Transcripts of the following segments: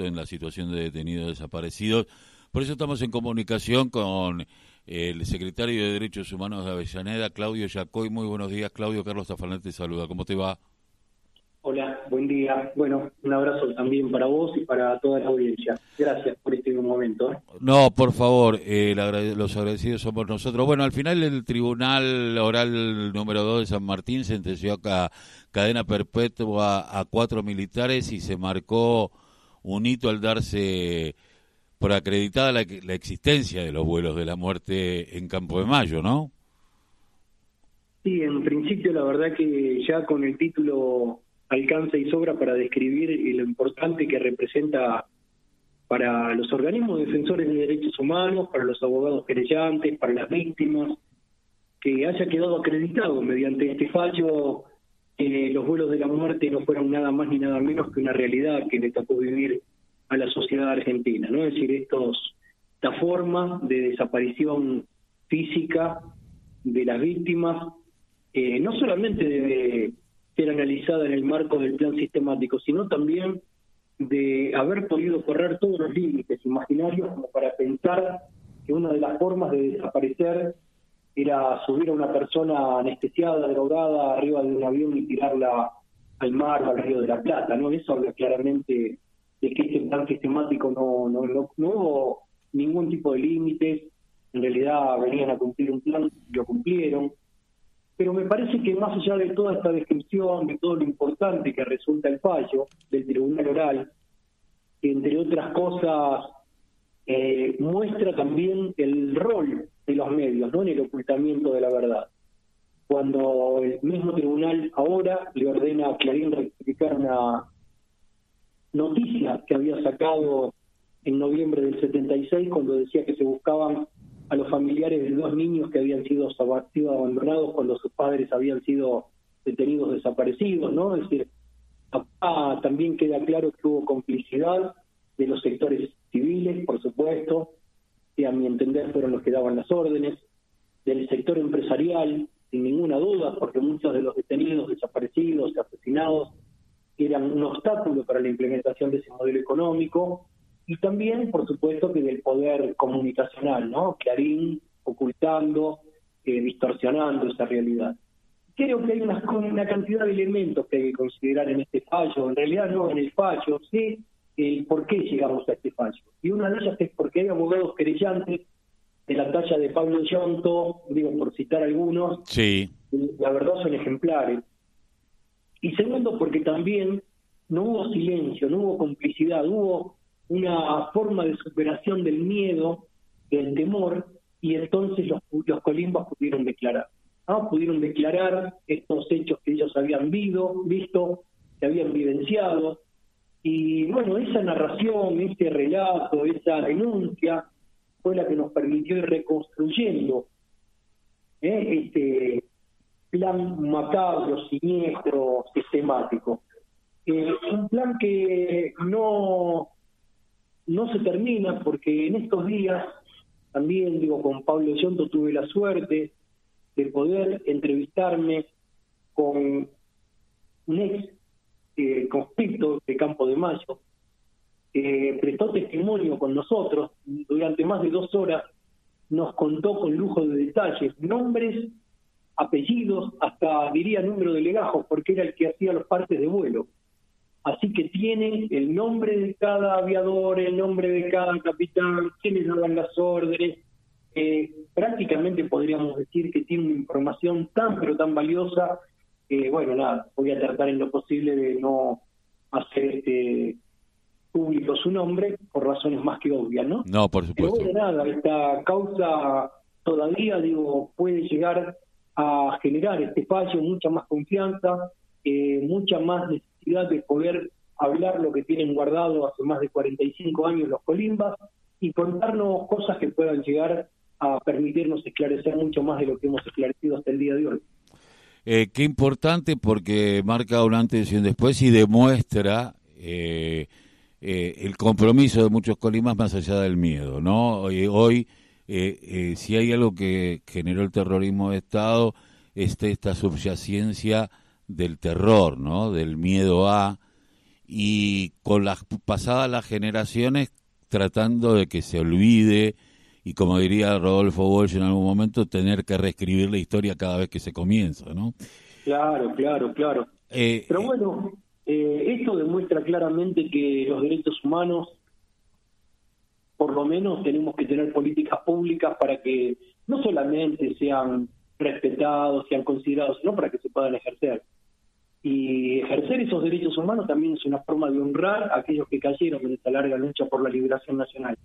en la situación de detenidos desaparecidos. Por eso estamos en comunicación con el secretario de Derechos Humanos de Avellaneda, Claudio Yacoy. Muy buenos días, Claudio. Carlos Tafanel te saluda. ¿Cómo te va? Hola, buen día. Bueno, un abrazo también para vos y para toda la audiencia. Gracias por este momento. ¿eh? No, por favor, eh, los agradecidos somos nosotros. Bueno, al final el Tribunal Oral número 2 de San Martín sentenció a cadena perpetua a cuatro militares y se marcó un hito al darse por acreditada la, la, existencia de los vuelos de la muerte en Campo de Mayo, ¿no? Sí, en principio la verdad que ya con el título alcanza y sobra para describir lo importante que representa para los organismos defensores de derechos humanos, para los abogados querellantes, para las víctimas, que haya quedado acreditado mediante este fallo que los vuelos de la muerte no fueron nada más ni nada menos que una realidad que le tocó vivir a la sociedad argentina, ¿no? Es decir, estos, esta forma de desaparición física de las víctimas eh, no solamente debe ser analizada en el marco del plan sistemático, sino también de haber podido correr todos los límites imaginarios como para pensar que una de las formas de desaparecer era subir a una persona anestesiada, drogada, arriba de un avión y tirarla al mar o al río de la Plata, ¿no? Eso habla claramente de que este plan sistemático no, no, no, hubo ningún tipo de límites, en realidad venían a cumplir un plan, lo cumplieron, pero me parece que más allá de toda esta descripción, de todo lo importante que resulta el fallo del Tribunal Oral, entre otras cosas eh, muestra también el rol de los medios ¿no? en el ocultamiento de la verdad. Cuando el mismo tribunal ahora le ordena a Clarín rectificar una noticia que había sacado en noviembre del 76 cuando decía que se buscaban a los familiares de dos niños que habían sido, abandonados cuando sus padres habían sido detenidos desaparecidos, ¿no? Es decir, también queda claro que hubo complicidad de los sectores civiles, por supuesto, que a mi entender fueron los que daban las órdenes, del sector empresarial, sin ninguna duda, porque muchos de los detenidos, desaparecidos, asesinados, eran un obstáculo para la implementación de ese modelo económico, y también, por supuesto, que del poder comunicacional, ¿no? Clarín ocultando, eh, distorsionando esa realidad. Creo que hay una, una cantidad de elementos que hay que considerar en este fallo, en realidad no en el fallo, sí el por qué llegamos a este fallo. Y una de ellas es porque hay abogados querellantes de la talla de Pablo Yonto, digo por citar algunos, sí. la verdad son ejemplares. Y segundo, porque también no hubo silencio, no hubo complicidad, hubo una forma de superación del miedo, del temor, y entonces los, los colimbas pudieron declarar. ¿no? Pudieron declarar estos hechos que ellos habían visto, visto, que habían vivenciado, y bueno, esa narración, ese relato, esa denuncia fue la que nos permitió ir reconstruyendo ¿eh? este plan macabro, siniestro, sistemático. Eh, un plan que no, no se termina porque en estos días, también digo, con Pablo Yonto tuve la suerte de poder entrevistarme con un ex eh, conflicto de Campo de Mayo, prestó testimonio con nosotros durante más de dos horas, nos contó con lujo de detalles nombres, apellidos, hasta diría número de legajos, porque era el que hacía los partes de vuelo. Así que tiene el nombre de cada aviador, el nombre de cada capitán, quienes daban las órdenes. Eh, prácticamente podríamos decir que tiene una información tan pero tan valiosa bueno, nada, voy a tratar en lo posible de no hacer este público su nombre por razones más que obvias, ¿no? No, por supuesto. Pero bueno, nada, esta causa todavía, digo, puede llegar a generar este fallo mucha más confianza, eh, mucha más necesidad de poder hablar lo que tienen guardado hace más de 45 años los colimbas y contarnos cosas que puedan llegar a permitirnos esclarecer mucho más de lo que hemos esclarecido hasta el día de hoy. Eh, qué importante porque marca un antes y un después y demuestra eh, eh, el compromiso de muchos colimas más allá del miedo, ¿no? Hoy, hoy si hay algo que generó el terrorismo de Estado, es esta subyaciencia del terror, ¿no? Del miedo a y con las pasadas las generaciones tratando de que se olvide y como diría Rodolfo Walsh en algún momento, tener que reescribir la historia cada vez que se comienza, ¿no? Claro, claro, claro. Eh, Pero bueno, eh, esto demuestra claramente que los derechos humanos, por lo menos tenemos que tener políticas públicas para que no solamente sean respetados, sean considerados, sino para que se puedan ejercer. Y ejercer esos derechos humanos también es una forma de honrar a aquellos que cayeron en esta larga lucha por la liberación nacional.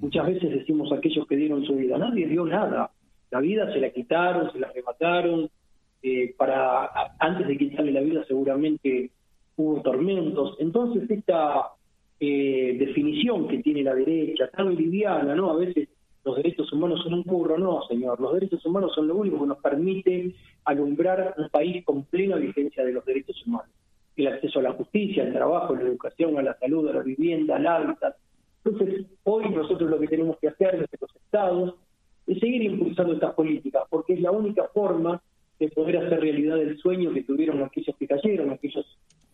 Muchas veces decimos aquellos que dieron su vida, nadie dio nada. La vida se la quitaron, se la arrebataron. Eh, para antes de quitarle la vida seguramente hubo tormentos. Entonces esta eh, definición que tiene la derecha, tan liviana, ¿no? A veces los derechos humanos son un curro, no, señor. Los derechos humanos son lo único que nos permite alumbrar un país con plena vigencia de los derechos humanos. El acceso a la justicia, al trabajo, a la educación, a la salud, a la vivienda, al hábitat. Entonces, hoy nosotros lo que tenemos que hacer desde los estados es seguir impulsando estas políticas, porque es la única forma de poder hacer realidad el sueño que tuvieron aquellos que cayeron, aquellos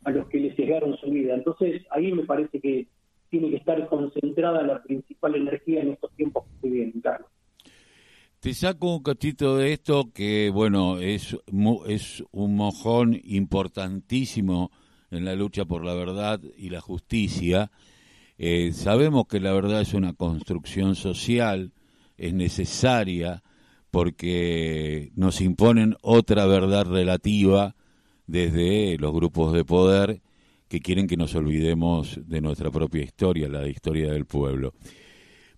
a los que les llegaron su vida. Entonces, ahí me parece que tiene que estar concentrada la principal energía en estos tiempos que estoy viviendo, Carlos. Te saco un cachito de esto que, bueno, es, es un mojón importantísimo en la lucha por la verdad y la justicia. Eh, sabemos que la verdad es una construcción social, es necesaria porque nos imponen otra verdad relativa desde los grupos de poder que quieren que nos olvidemos de nuestra propia historia, la historia del pueblo.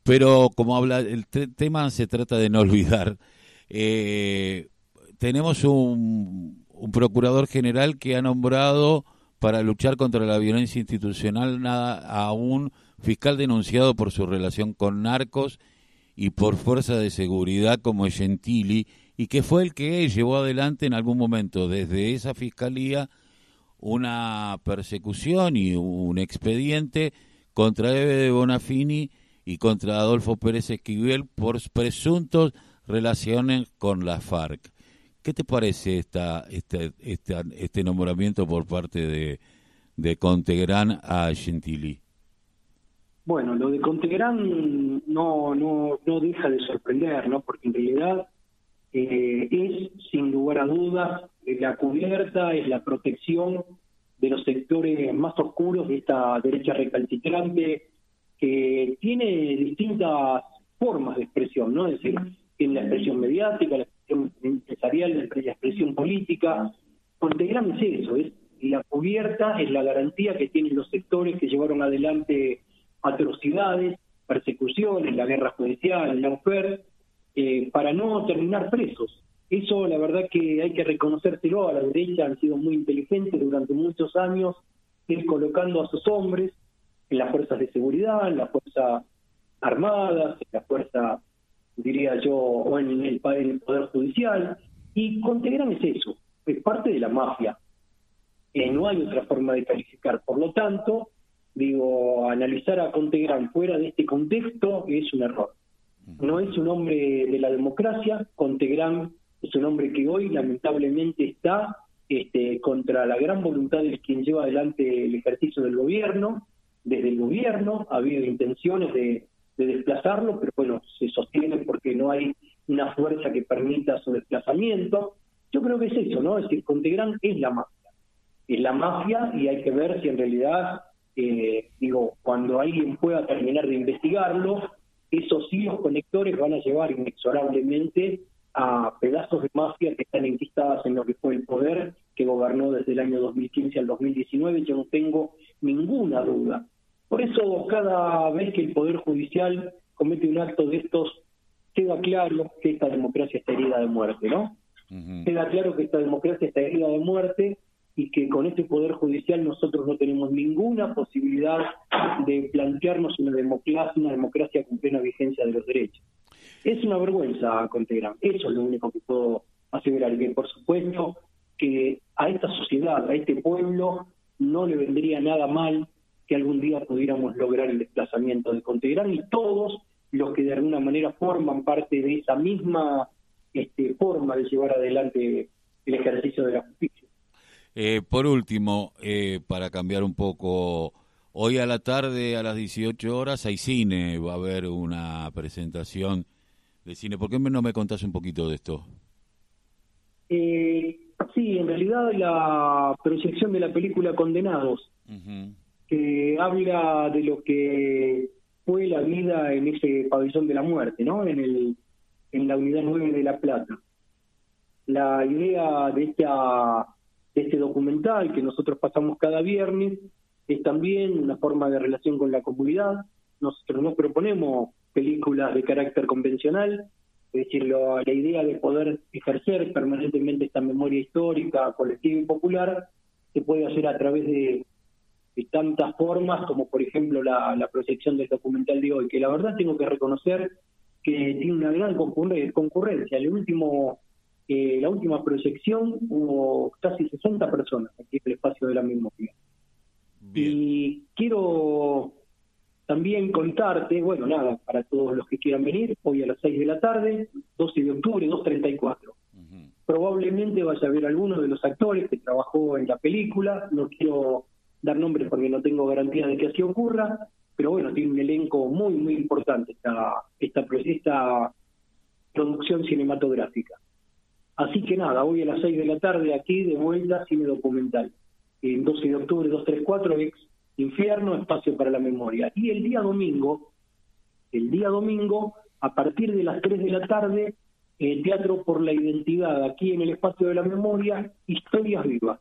Pero como habla, el tema se trata de no olvidar. Eh, tenemos un, procurador general que ha nombrado para luchar contra la violencia institucional a un fiscal denunciado por su relación con narcos y por fuerza de seguridad como Gentili y que fue el que llevó adelante en algún momento desde esa fiscalía una persecución y un expediente contra Eve de Bonafini y contra Adolfo Pérez Esquivel por presuntos relaciones con la FARC. ¿Qué te parece esta, este, este nombramiento por parte de, de Contegrán a Gentili? Bueno, lo de Contegrán no, no, no deja de sorprender, ¿no? Porque en realidad eh, es, sin lugar a dudas, la cubierta, es la protección de los sectores más oscuros de esta derecha recalcitrante, que tiene distintas formas de expresión, ¿no? Es decir, tiene la expresión mediática, la empresarial, la expresión política. Contegrán es eso, es la cubierta, es la garantía que tienen los sectores que llevaron adelante atrocidades, persecuciones, la guerra judicial, la UFER, eh, para no terminar presos. Eso la verdad que hay que reconocérselo, a la derecha han sido muy inteligentes durante muchos años, ir colocando a sus hombres en las fuerzas de seguridad, en las fuerzas armadas, en la fuerza, diría yo, o en el, Poder Judicial, y Contegrán es eso, es parte de la mafia. No hay otra forma de calificar. Por lo tanto, digo, analizar a Contegrán fuera de este contexto es un error no es un hombre de la democracia, Contegrán es un hombre que hoy lamentablemente está este, contra la gran voluntad de quien lleva adelante el ejercicio del gobierno. Desde el gobierno ha habido intenciones de, desplazarlo, pero bueno, se sostiene porque no hay una fuerza que permita su desplazamiento. Yo creo que es eso, ¿no? Es decir, Contegrán es la mafia. Es la mafia y hay que ver si en realidad, eh, digo, cuando alguien pueda terminar de investigarlo, esos hilos conectores van a llevar inexorablemente a pedazos de mafia que están enquistadas en lo que fue el poder que gobernó desde el año 2015 al 2019, yo no tengo ninguna duda. Por eso cada vez que el Poder Judicial comete un acto de estos, queda claro que esta democracia está herida de muerte, ¿no? Queda claro que esta democracia está herida de muerte y que con este Poder Judicial nosotros no tenemos ninguna posibilidad de plantearnos una democracia, una democracia con plena vigencia de los derechos. Es una vergüenza, Contegrán. Eso es lo único que puedo asegurar. Y que, por supuesto, que a esta sociedad, a este pueblo, no le vendría nada mal que algún día pudiéramos lograr el desplazamiento de Contegrán y todos los que de alguna manera forman parte de esa misma este, forma de llevar adelante el ejercicio de la justicia. Eh, por último, eh, para cambiar un poco, hoy a la tarde a las 18 horas hay cine, va a haber una presentación de cine. ¿Por qué no me contás un poquito de esto? Eh, sí, en realidad la proyección de la película Condenados, que habla de lo que fue la vida en ese pabellón de la muerte, ¿no? En, el, en la unidad 9 de La Plata. La idea de, esta, de este documental que nosotros pasamos cada viernes es también una forma de relación con la comunidad. Nosotros no proponemos películas de carácter convencional, es decir, la idea de poder ejercer permanentemente esta memoria histórica, colectiva y popular se puede hacer a través de, tantas formas, como por ejemplo la, proyección del documental de hoy, que la verdad tengo que reconocer que tiene una gran concurrencia. El último, eh, la última proyección hubo casi 60 personas aquí en el espacio de la memoria. Y quiero también contarte, bueno, nada, para todos los que quieran venir, hoy a las 6 de la tarde, 12 de octubre, 2.34. Probablemente vaya a ver alguno de los actores que trabajó en la película, no quiero dar nombres porque no tengo garantía de que así ocurra, pero bueno, tiene un elenco muy, muy importante esta, esta, esta producción cinematográfica. Así que nada, hoy a las 6 de la tarde aquí de vuelta cine documental. En 12 de octubre 234 ex Infierno, Espacio para la Memoria. Y el día domingo, el día domingo, a partir de las 3 de la tarde, eh, Teatro por la Identidad, aquí en el Espacio de la Memoria, Historias Vivas.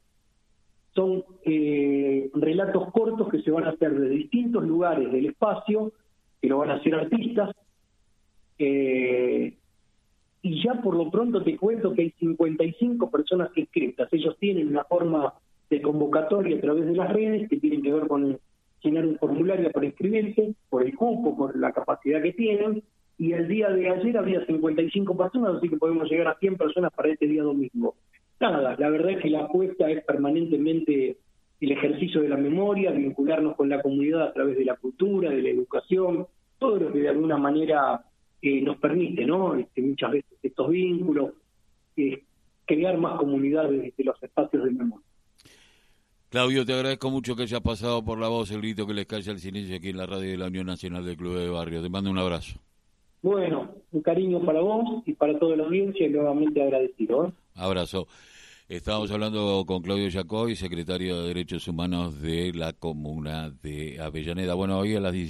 Son eh, relatos cortos que se van a hacer de distintos lugares del espacio, que lo van a hacer artistas. Eh, y ya por lo pronto te cuento que hay 55 personas inscritas. Ellos tienen una forma de convocatoria a través de las redes que tienen que ver con llenar un formulario para inscribirse, por el cupo, por la capacidad que tienen, y el día de ayer había 55 personas, así que podemos llegar a 100 personas para este día domingo. Nada, la verdad es que la apuesta es permanentemente el ejercicio de la memoria, vincularnos con la comunidad a través de la cultura, de la educación, todo lo que de alguna manera eh, nos permite, ¿no? Este, muchas veces estos vínculos, eh, crear más comunidades desde los espacios de memoria. Claudio, te agradezco mucho que hayas pasado por la voz el grito que les cae al silencio aquí en la radio de la Unión Nacional del Club de Barrio. Te mando un abrazo. Bueno, un cariño para vos y para toda la audiencia y nuevamente agradecido. ¿eh? Abrazo. Estábamos hablando con Claudio Jacoy, secretario de Derechos Humanos de la Comuna de Avellaneda. Bueno, hoy a las